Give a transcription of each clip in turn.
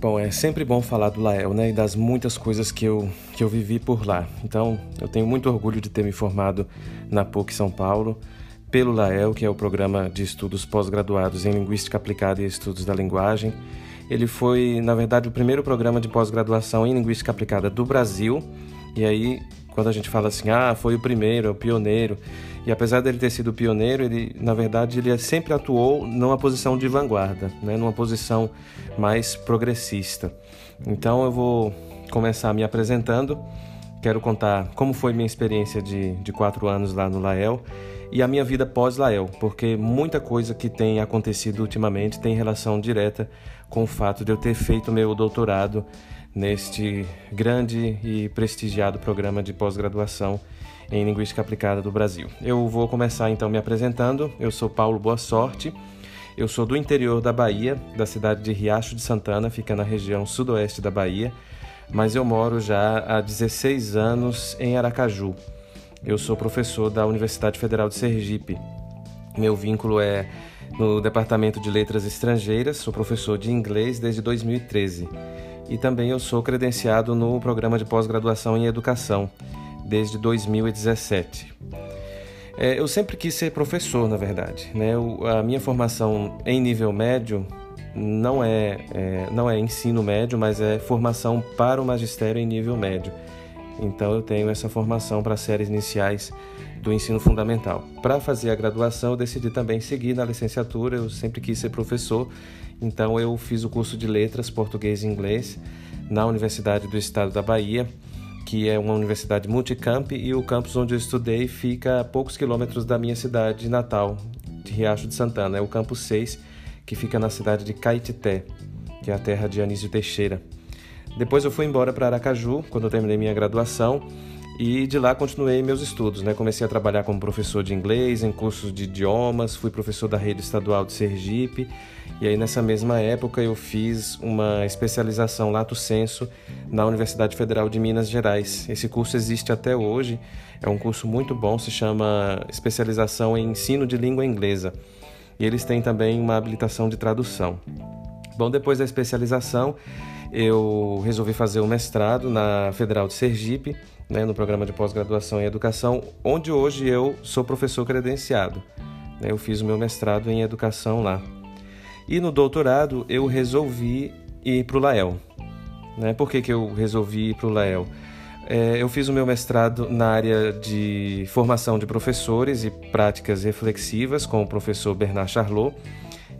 Bom, é sempre bom falar do Lael, né, e das muitas coisas que eu, que eu vivi por lá. Então, eu tenho muito orgulho de ter me formado na PUC São Paulo pelo Lael, que é o programa de estudos pós-graduados em Linguística Aplicada e Estudos da Linguagem. Ele foi, na verdade, o primeiro programa de pós-graduação em Linguística Aplicada do Brasil. E aí, quando a gente fala assim, ah, foi o primeiro, é o pioneiro, e apesar dele ter sido pioneiro, ele, na verdade, ele sempre atuou numa posição de vanguarda, né? numa posição mais progressista. Então eu vou começar me apresentando. Quero contar como foi minha experiência de, de quatro anos lá no Lael e a minha vida pós-Lael, porque muita coisa que tem acontecido ultimamente tem relação direta com o fato de eu ter feito meu doutorado neste grande e prestigiado programa de pós-graduação em Linguística Aplicada do Brasil. Eu vou começar então me apresentando. Eu sou Paulo Boa Sorte. Eu sou do interior da Bahia, da cidade de Riacho de Santana, fica na região sudoeste da Bahia, mas eu moro já há 16 anos em Aracaju. Eu sou professor da Universidade Federal de Sergipe. Meu vínculo é no Departamento de Letras Estrangeiras, sou professor de inglês desde 2013. E também eu sou credenciado no programa de pós-graduação em educação desde 2017. É, eu sempre quis ser professor, na verdade. Né? O, a minha formação em nível médio não é, é, não é ensino médio, mas é formação para o magistério em nível médio. Então eu tenho essa formação para séries iniciais do ensino fundamental. Para fazer a graduação, eu decidi também seguir na licenciatura. Eu sempre quis ser professor, então eu fiz o curso de letras português e inglês na Universidade do Estado da Bahia que é uma universidade multicamp e o campus onde eu estudei fica a poucos quilômetros da minha cidade natal, de Riacho de Santana. É o campus 6, que fica na cidade de Caetité, que é a terra de Anísio Teixeira. Depois eu fui embora para Aracaju, quando eu terminei minha graduação, e de lá continuei meus estudos. Né? Comecei a trabalhar como professor de inglês, em cursos de idiomas, fui professor da rede estadual de Sergipe, e aí nessa mesma época eu fiz uma especialização lato senso na Universidade Federal de Minas Gerais. Esse curso existe até hoje, é um curso muito bom, se chama Especialização em Ensino de Língua Inglesa. E eles têm também uma habilitação de tradução. Bom, depois da especialização, eu resolvi fazer o um mestrado na Federal de Sergipe né, no programa de pós-graduação em educação, onde hoje eu sou professor credenciado. Né, eu fiz o meu mestrado em educação lá. E no doutorado eu resolvi ir para o Lael. Né? Por que, que eu resolvi ir para o Lael? É, eu fiz o meu mestrado na área de formação de professores e práticas reflexivas com o professor Bernard Charlot.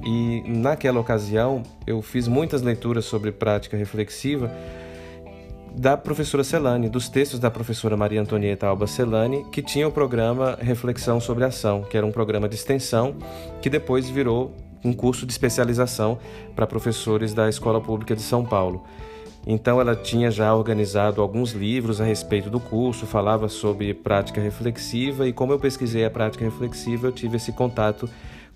E naquela ocasião eu fiz muitas leituras sobre prática reflexiva da professora Celane, dos textos da professora Maria Antonieta Alba Celane, que tinha o programa Reflexão sobre Ação, que era um programa de extensão que depois virou um curso de especialização para professores da Escola Pública de São Paulo. Então ela tinha já organizado alguns livros a respeito do curso, falava sobre prática reflexiva e como eu pesquisei a prática reflexiva, eu tive esse contato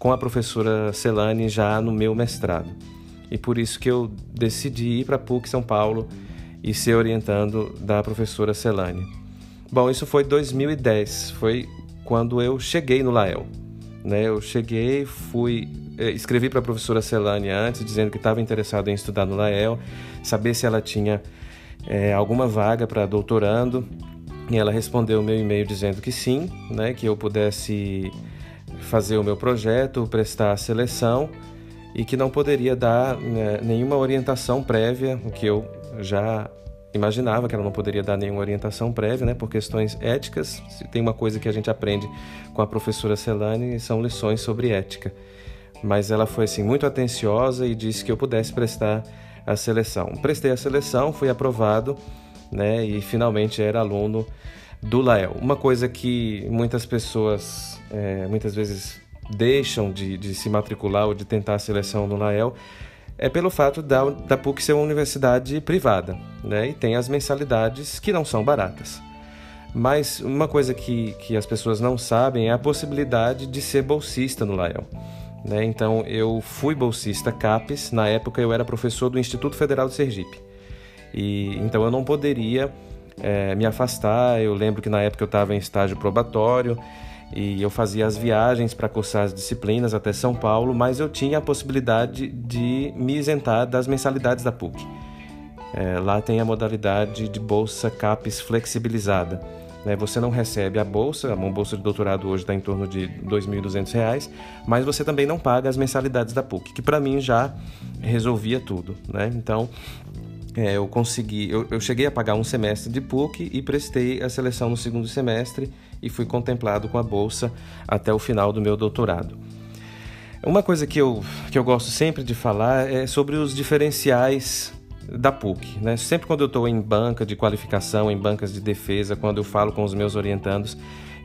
com a professora Celane já no meu mestrado. E por isso que eu decidi ir para PUC São Paulo e ser orientando da professora Celane. Bom, isso foi 2010, foi quando eu cheguei no Lael. Né? Eu cheguei, fui, eh, escrevi para a professora Celane antes, dizendo que estava interessado em estudar no Lael, saber se ela tinha é, alguma vaga para doutorando. E ela respondeu o meu e-mail dizendo que sim, né, que eu pudesse fazer o meu projeto, prestar a seleção e que não poderia dar né, nenhuma orientação prévia, o que eu já imaginava que ela não poderia dar nenhuma orientação prévia, né, por questões éticas. Se tem uma coisa que a gente aprende com a professora Celane, são lições sobre ética. Mas ela foi assim muito atenciosa e disse que eu pudesse prestar a seleção. Prestei a seleção, fui aprovado, né, e finalmente era aluno do Lael. Uma coisa que muitas pessoas, é, muitas vezes deixam de, de se matricular ou de tentar a seleção no Lael é pelo fato da, da PUC ser uma universidade privada, né? E tem as mensalidades que não são baratas. Mas uma coisa que, que as pessoas não sabem é a possibilidade de ser bolsista no Lael. Né? Então, eu fui bolsista CAPES, na época eu era professor do Instituto Federal de Sergipe. E, então, eu não poderia é, me afastar. Eu lembro que na época eu estava em estágio probatório e eu fazia as viagens para cursar as disciplinas até São Paulo, mas eu tinha a possibilidade de me isentar das mensalidades da PUC. É, lá tem a modalidade de bolsa CAPES flexibilizada. Né? Você não recebe a bolsa, uma bolsa de doutorado hoje está em torno de R$ 2.200, mas você também não paga as mensalidades da PUC, que para mim já resolvia tudo. Né? Então, é, eu consegui, eu, eu, cheguei a pagar um semestre de PUC e prestei a seleção no segundo semestre e fui contemplado com a bolsa até o final do meu doutorado. Uma coisa que eu, que eu gosto sempre de falar é sobre os diferenciais da PUC. Né? Sempre quando eu estou em banca de qualificação, em bancas de defesa, quando eu falo com os meus orientandos,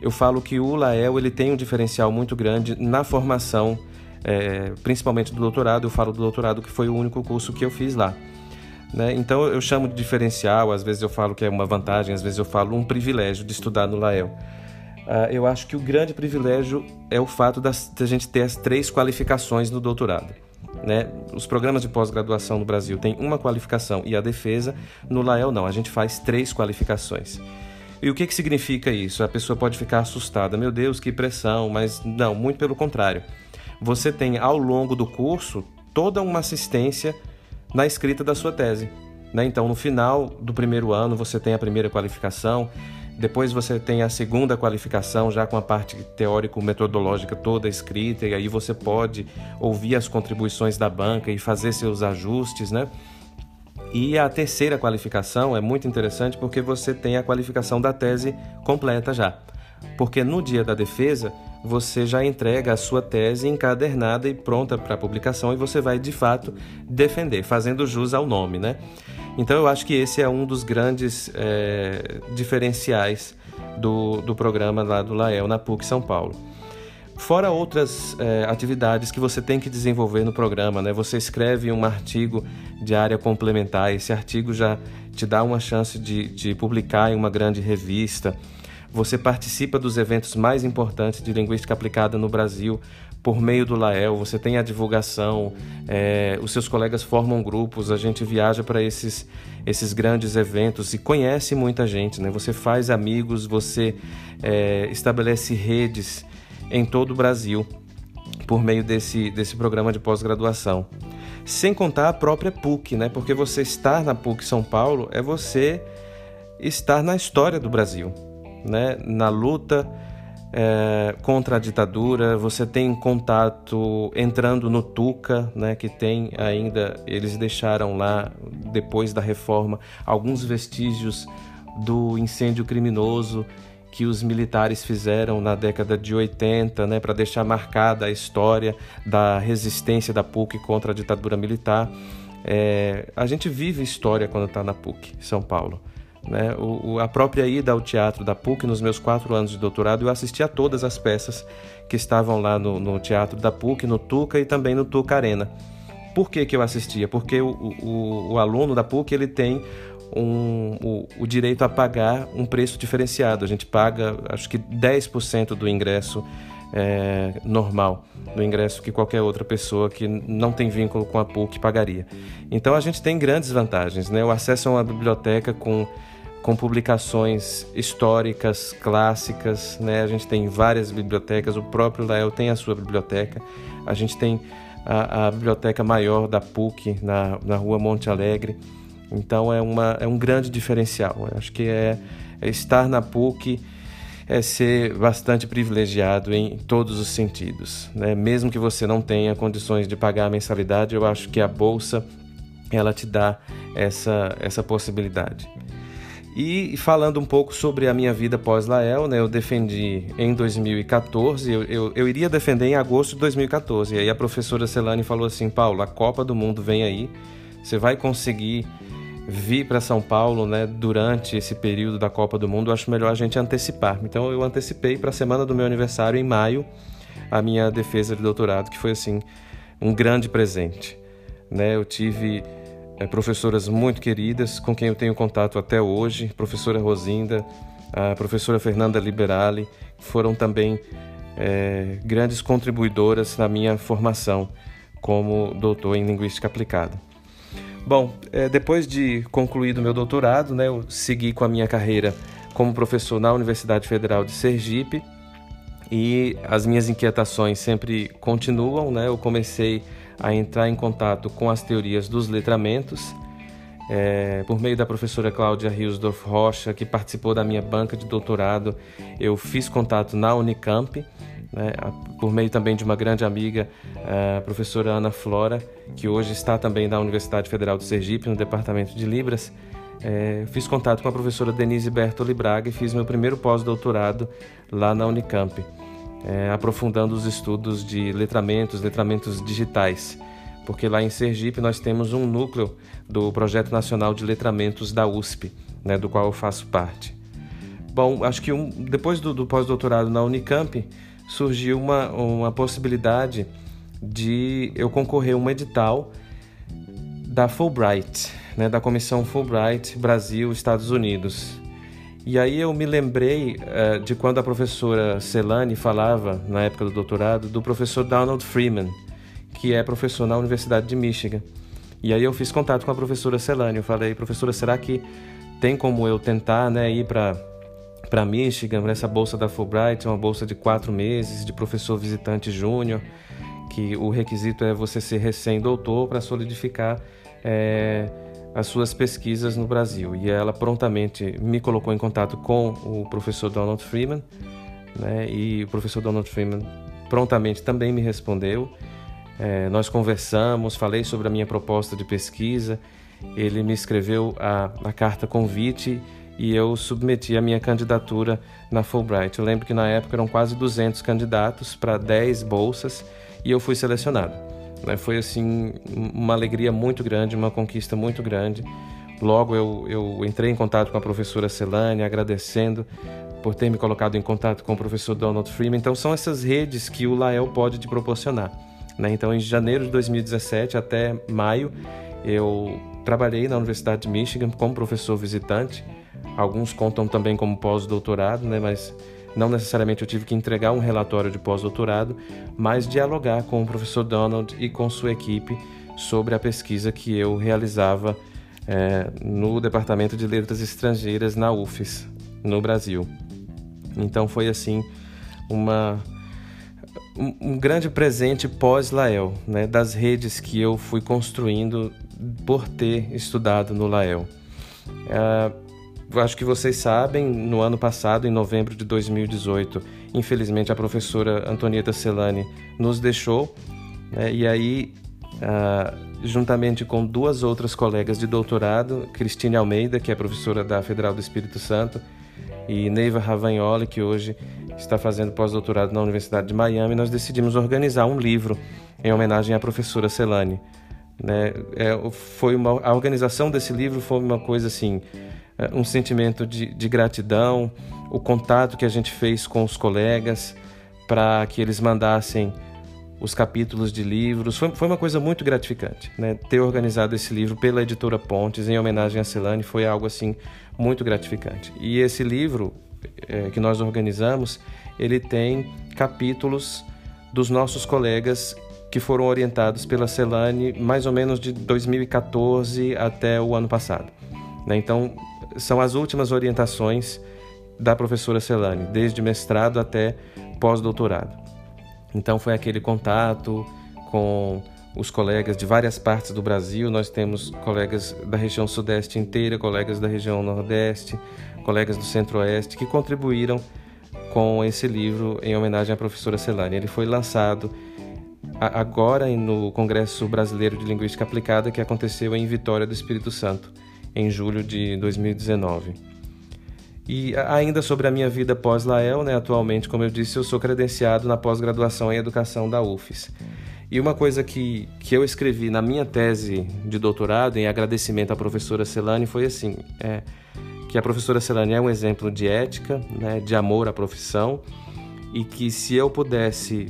eu falo que o LAEL ele tem um diferencial muito grande na formação, é, principalmente do doutorado. Eu falo do doutorado que foi o único curso que eu fiz lá. Né? Então eu chamo de diferencial, às vezes eu falo que é uma vantagem, às vezes eu falo um privilégio de estudar no Lael. Uh, eu acho que o grande privilégio é o fato da gente ter as três qualificações no doutorado. Né? Os programas de pós-graduação no Brasil têm uma qualificação e a defesa, no Lael não, a gente faz três qualificações. E o que, que significa isso? A pessoa pode ficar assustada, meu Deus, que pressão, mas não, muito pelo contrário. Você tem ao longo do curso toda uma assistência na escrita da sua tese. Né? Então, no final do primeiro ano, você tem a primeira qualificação, depois você tem a segunda qualificação, já com a parte teórico-metodológica toda escrita, e aí você pode ouvir as contribuições da banca e fazer seus ajustes, né? E a terceira qualificação é muito interessante porque você tem a qualificação da tese completa já. Porque no dia da defesa, você já entrega a sua tese encadernada e pronta para publicação e você vai de fato defender, fazendo jus ao nome, né? Então eu acho que esse é um dos grandes é, diferenciais do, do programa lá do Lael na PUC São Paulo. Fora outras é, atividades que você tem que desenvolver no programa, né? Você escreve um artigo de área complementar, esse artigo já te dá uma chance de, de publicar em uma grande revista. Você participa dos eventos mais importantes de linguística aplicada no Brasil por meio do Lael, você tem a divulgação, é, os seus colegas formam grupos, a gente viaja para esses, esses grandes eventos e conhece muita gente, né? Você faz amigos, você é, estabelece redes em todo o Brasil por meio desse, desse programa de pós-graduação. Sem contar a própria PUC, né? Porque você estar na PUC São Paulo é você estar na história do Brasil né, na luta é, contra a ditadura, você tem contato entrando no Tuca, né, que tem ainda, eles deixaram lá, depois da reforma, alguns vestígios do incêndio criminoso que os militares fizeram na década de 80, né, para deixar marcada a história da resistência da PUC contra a ditadura militar. É, a gente vive história quando está na PUC, São Paulo. Né? O, o, a própria ida ao teatro da PUC, nos meus quatro anos de doutorado, eu assisti a todas as peças que estavam lá no, no teatro da PUC, no Tuca e também no Tuca Arena. Por que, que eu assistia? Porque o, o, o aluno da PUC ele tem um, o, o, direito a pagar um preço diferenciado. A gente paga, acho que 10% do ingresso é, normal, do ingresso que qualquer outra pessoa que não tem vínculo com a PUC pagaria. Então a gente tem grandes vantagens, né? O acesso a uma biblioteca com com publicações históricas, clássicas, né? A gente tem várias bibliotecas, o próprio Lael tem a sua biblioteca, a gente tem a, a biblioteca maior da PUC na, na rua Monte Alegre, então é, uma, é um grande diferencial. Eu acho que é, é estar na PUC é ser bastante privilegiado em todos os sentidos, né? Mesmo que você não tenha condições de pagar a mensalidade, eu acho que a bolsa ela te dá essa, essa possibilidade. E falando um pouco sobre a minha vida pós-Lael, né, eu defendi em 2014, eu, eu, eu, iria defender em agosto de 2014. E aí a professora Celane falou assim: Paulo, a Copa do Mundo vem aí, você vai conseguir vir para São Paulo né, durante esse período da Copa do Mundo. Acho melhor a gente antecipar. Então eu antecipei para a semana do meu aniversário, em maio, a minha defesa de doutorado, que foi assim um grande presente. Né? Eu tive é, professoras muito queridas com quem eu tenho contato até hoje, professora Rosinda, a professora Fernanda Liberali, foram também é, grandes contribuidoras na minha formação como doutor em linguística aplicada. Bom, é, depois de concluído meu doutorado, né, eu segui com a minha carreira como professor na Universidade Federal de Sergipe E as minhas inquietações sempre continuam, né? Eu comecei a entrar em contato com as teorias dos letramentos, é, por meio da professora Cláudia Riosdorf Rocha, que participou da minha banca de doutorado, eu fiz contato na Unicamp, né, por meio também de uma grande amiga, a professora Ana Flora, que hoje está também na Universidade Federal do Sergipe, no Departamento de Libras. É, fiz contato com a professora Denise Bertoli Braga e fiz meu primeiro pós-doutorado lá na Unicamp, é, aprofundando os estudos de letramentos, letramentos digitais, porque lá em Sergipe nós temos um núcleo do Projeto Nacional de Letramentos da USP, né, do qual eu faço parte. Bom, acho que um, depois do, do pós-doutorado na Unicamp, surgiu uma, uma possibilidade de eu concorrer a um edital da Fulbright, né, da Comissão Fulbright Brasil Estados Unidos. E aí eu me lembrei uh, de quando a professora Celane falava, na época do doutorado, do professor Donald Freeman, que é professor na Universidade de Michigan. E aí eu fiz contato com a professora Celane. Eu falei, professora, será que tem como eu tentar né, ir para para Michigan, essa bolsa da Fulbright, uma bolsa de quatro meses de professor visitante júnior, que o requisito é você ser recém-doutor para solidificar é, as suas pesquisas no Brasil. E ela prontamente me colocou em contato com o professor Donald Freeman, né, e o professor Donald Freeman prontamente também me respondeu. É, nós conversamos, falei sobre a minha proposta de pesquisa, ele me escreveu a, a carta convite e eu submeti a minha candidatura na Fulbright. Eu lembro que na época eram quase 200 candidatos para 10 bolsas e eu fui selecionado. Né? Foi assim uma alegria muito grande, uma conquista muito grande. Logo eu, eu entrei em contato com a professora Celane, agradecendo por ter me colocado em contato com o professor Donald Freeman. Então são essas redes que o Lael pode te proporcionar. Né? Então em janeiro de 2017 até maio eu trabalhei na Universidade de Michigan como professor visitante Alguns contam também como pós-doutorado, né? mas não necessariamente eu tive que entregar um relatório de pós-doutorado, mas dialogar com o professor Donald e com sua equipe sobre a pesquisa que eu realizava é, no Departamento de Letras Estrangeiras na UFES, no Brasil. Então foi assim uma um, grande presente pós-Lael, né, das redes que eu fui construindo por ter estudado no Lael. É, acho que vocês sabem, no ano passado, em novembro de 2018, infelizmente a professora Antonieta Celani nos deixou, né? e aí, ah, juntamente com duas outras colegas de doutorado, Cristine Almeida, que é professora da Federal do Espírito Santo, e Neiva Ravagnoli, que hoje está fazendo pós-doutorado na Universidade de Miami, nós decidimos organizar um livro em homenagem à professora Celani. Né? É, foi uma, a organização desse livro foi uma coisa assim um sentimento de, de gratidão, o contato que a gente fez com os colegas para que eles mandassem os capítulos de livros. Foi, foi uma coisa muito gratificante. Né? Ter organizado esse livro pela editora Pontes, em homenagem a Celane, foi algo assim muito gratificante. E esse livro é, que nós organizamos, ele tem capítulos dos nossos colegas que foram orientados pela Celane mais ou menos de 2014 até o ano passado. Né? Então, são as últimas orientações da professora Celane, desde mestrado até pós-doutorado. Então foi aquele contato com os colegas de várias partes do Brasil. Nós temos colegas da região sudeste inteira, colegas da região nordeste, colegas do centro-oeste que contribuíram com esse livro em homenagem à professora Celane. Ele foi lançado agora no Congresso Brasileiro de Linguística Aplicada que aconteceu em Vitória do Espírito Santo em julho de 2019. E ainda sobre a minha vida pós-Lael, né, atualmente, como eu disse, eu sou credenciado na pós-graduação em Educação da UFES. E uma coisa que, que eu escrevi na minha tese de doutorado, em agradecimento à professora Celane, foi assim: é, que a professora Celane é um exemplo de ética, né, de amor à profissão, e que se eu pudesse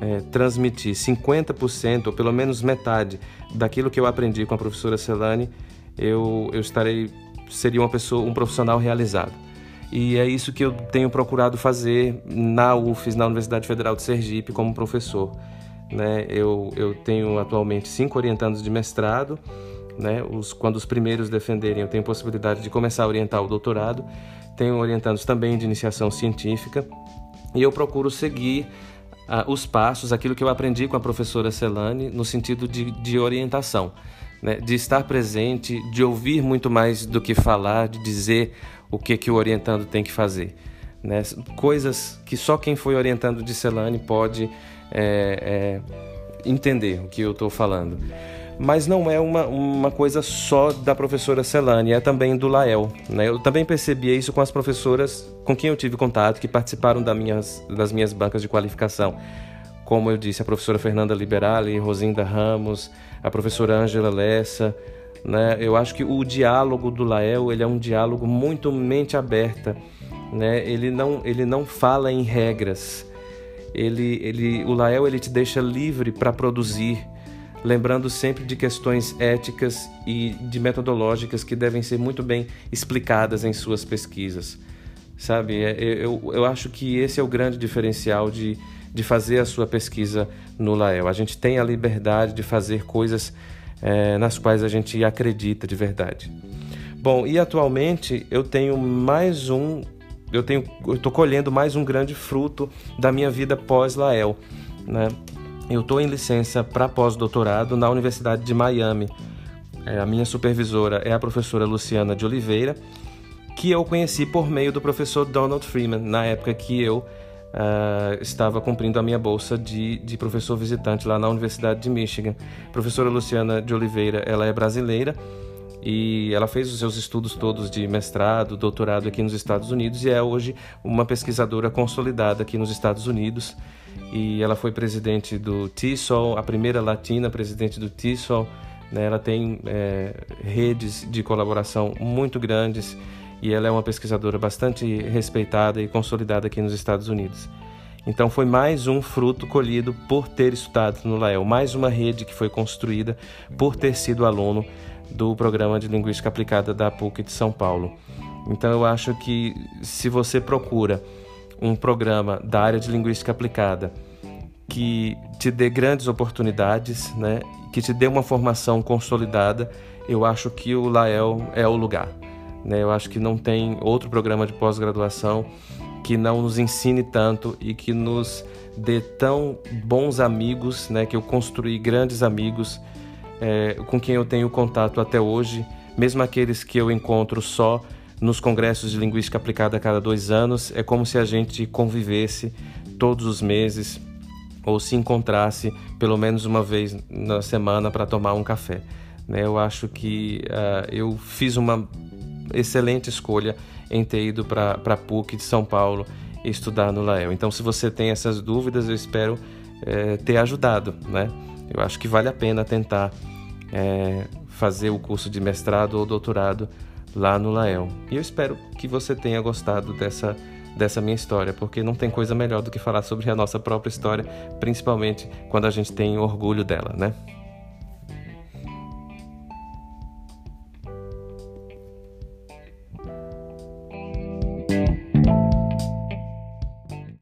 é, transmitir 50%, ou pelo menos metade, daquilo que eu aprendi com a professora Celane, eu, eu estarei seria uma pessoa, um profissional realizado. E é isso que eu tenho procurado fazer na UFES, na Universidade Federal de Sergipe, como professor. Né? Eu, eu tenho atualmente cinco orientandos de mestrado. Né? Os, quando os primeiros defenderem, eu tenho possibilidade de começar a orientar o doutorado. Tenho orientandos também de iniciação científica. e eu procuro seguir uh, os passos, aquilo que eu aprendi com a professora Celane, no sentido de, de orientação, né? de estar presente, de ouvir muito mais do que falar, de dizer o que, que o orientando tem que fazer. Né? Coisas que só quem foi orientando de Celane pode é, é, entender o que eu estou falando. Mas não é uma, uma coisa só da professora Celane, é também do Lael. Né? Eu também percebi isso com as professoras com quem eu tive contato, que participaram das minhas, das minhas bancas de qualificação. Como eu disse, a professora Fernanda Liberali, Rosinda Ramos, a professora Ângela Lessa. Né? Eu acho que o diálogo do Lael ele é um diálogo muito mente aberta. Né? Ele, não, ele não fala em regras. Ele, ele, o Lael ele te deixa livre para produzir lembrando sempre de questões éticas e de metodológicas que devem ser muito bem explicadas em suas pesquisas. Sabe, é, eu, eu acho que esse é o grande diferencial de, de fazer a sua pesquisa no Lael. A gente tem a liberdade de fazer coisas é, nas quais a gente acredita de verdade. Bom, e atualmente eu tenho mais um, eu tenho, estou colhendo mais um grande fruto da minha vida pós-Lael, né? Eu estou em licença para pós-doutorado na Universidade de Miami. É, a minha supervisora é a professora Luciana de Oliveira, que eu conheci por meio do professor Donald Freeman, na época que eu uh, estava cumprindo a minha bolsa de, de professor visitante lá na Universidade de Michigan. A professora Luciana de Oliveira, ela é brasileira e ela fez os seus estudos todos de mestrado, doutorado aqui nos Estados Unidos e é hoje uma pesquisadora consolidada aqui nos Estados Unidos e ela foi presidente do TESOL, a primeira latina presidente do TESOL. Né? Ela tem é, redes de colaboração muito grandes e ela é uma pesquisadora bastante respeitada e consolidada aqui nos Estados Unidos. Então foi mais um fruto colhido por ter estudado no Lael, mais uma rede que foi construída por ter sido aluno do programa de linguística aplicada da PUC de São Paulo. Então eu acho que se você procura um programa da área de linguística aplicada que te dê grandes oportunidades, né, que te dê uma formação consolidada, eu acho que o Lael é o lugar. Né? Eu acho que não tem outro programa de pós-graduação que não nos ensine tanto e que nos dê tão bons amigos, né, que eu construí grandes amigos é, com quem eu tenho contato até hoje, mesmo aqueles que eu encontro só nos congressos de linguística aplicada a cada dois anos, é como se a gente convivesse todos os meses ou se encontrasse pelo menos uma vez na semana para tomar um café. Né? Eu acho que uh, eu fiz uma excelente escolha em ter ido para a PUC de São Paulo estudar no Lael. Então, se você tem essas dúvidas, eu espero é, ter ajudado. Né? Eu acho que vale a pena tentar é, fazer o curso de mestrado ou doutorado lá no Lael. E eu espero que você tenha gostado dessa, dessa minha história, porque não tem coisa melhor do que falar sobre a nossa própria história, principalmente quando a gente tem orgulho dela, né?